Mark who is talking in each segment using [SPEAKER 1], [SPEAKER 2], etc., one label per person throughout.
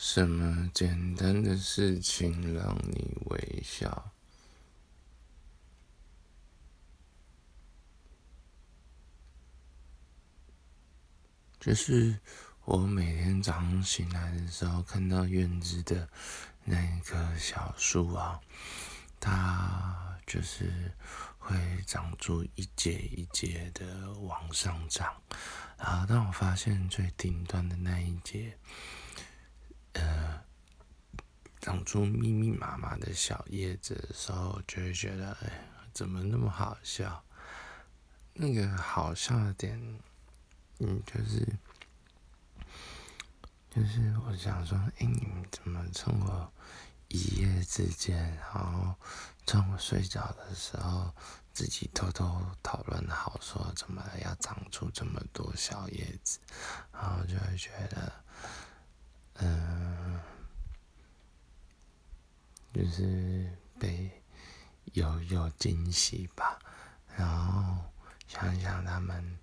[SPEAKER 1] 什么简单的事情让你微笑？就是我每天早上醒来的时候，看到院子的那棵小树啊，它就是会长出一节一节的往上长，然后当我发现最顶端的那一节。呃，长出密密麻麻的小叶子的时候，就会觉得，哎，怎么那么好笑？那个好笑的点，嗯，就是，就是我想说，哎，你们怎么趁我一夜之间，然后趁我睡着的时候，自己偷偷讨论好，说怎么要长出这么多小叶子，然后就会觉得。就是被有有惊喜吧，然后想想他们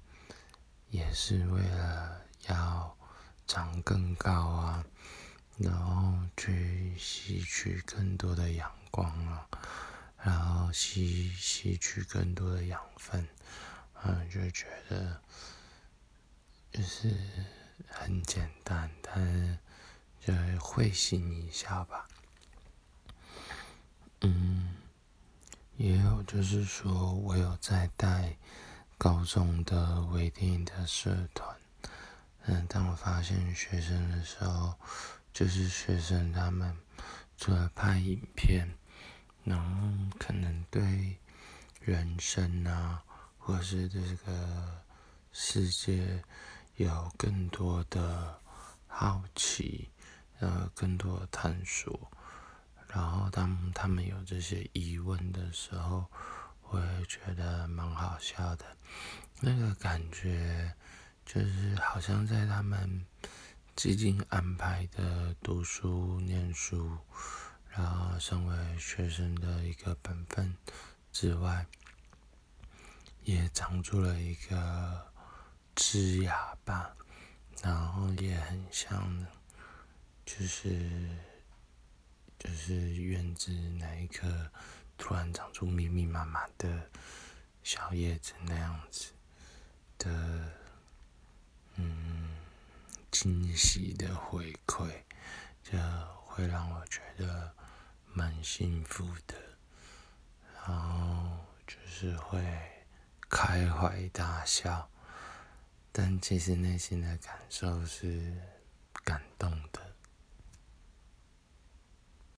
[SPEAKER 1] 也是为了要长更高啊，然后去吸取更多的阳光啊，然后吸吸取更多的养分，嗯，就觉得就是很简单，但是。就会心一笑吧。嗯，也有就是说我有在带高中的微电影的社团。嗯，当我发现学生的时候，就是学生他们除了拍影片，然后可能对人生啊，或是这个世界有更多的好奇。呃，更多的探索，然后当他们有这些疑问的时候，我也觉得蛮好笑的。那个感觉就是好像在他们既经安排的读书、念书，然后身为学生的一个本分之外，也长出了一个枝芽吧，然后也很像。就是就是院子那一棵突然长出密密麻麻的小叶子那样子的，嗯，惊喜的回馈，这会让我觉得蛮幸福的，然后就是会开怀大笑，但其实内心的感受是感动的。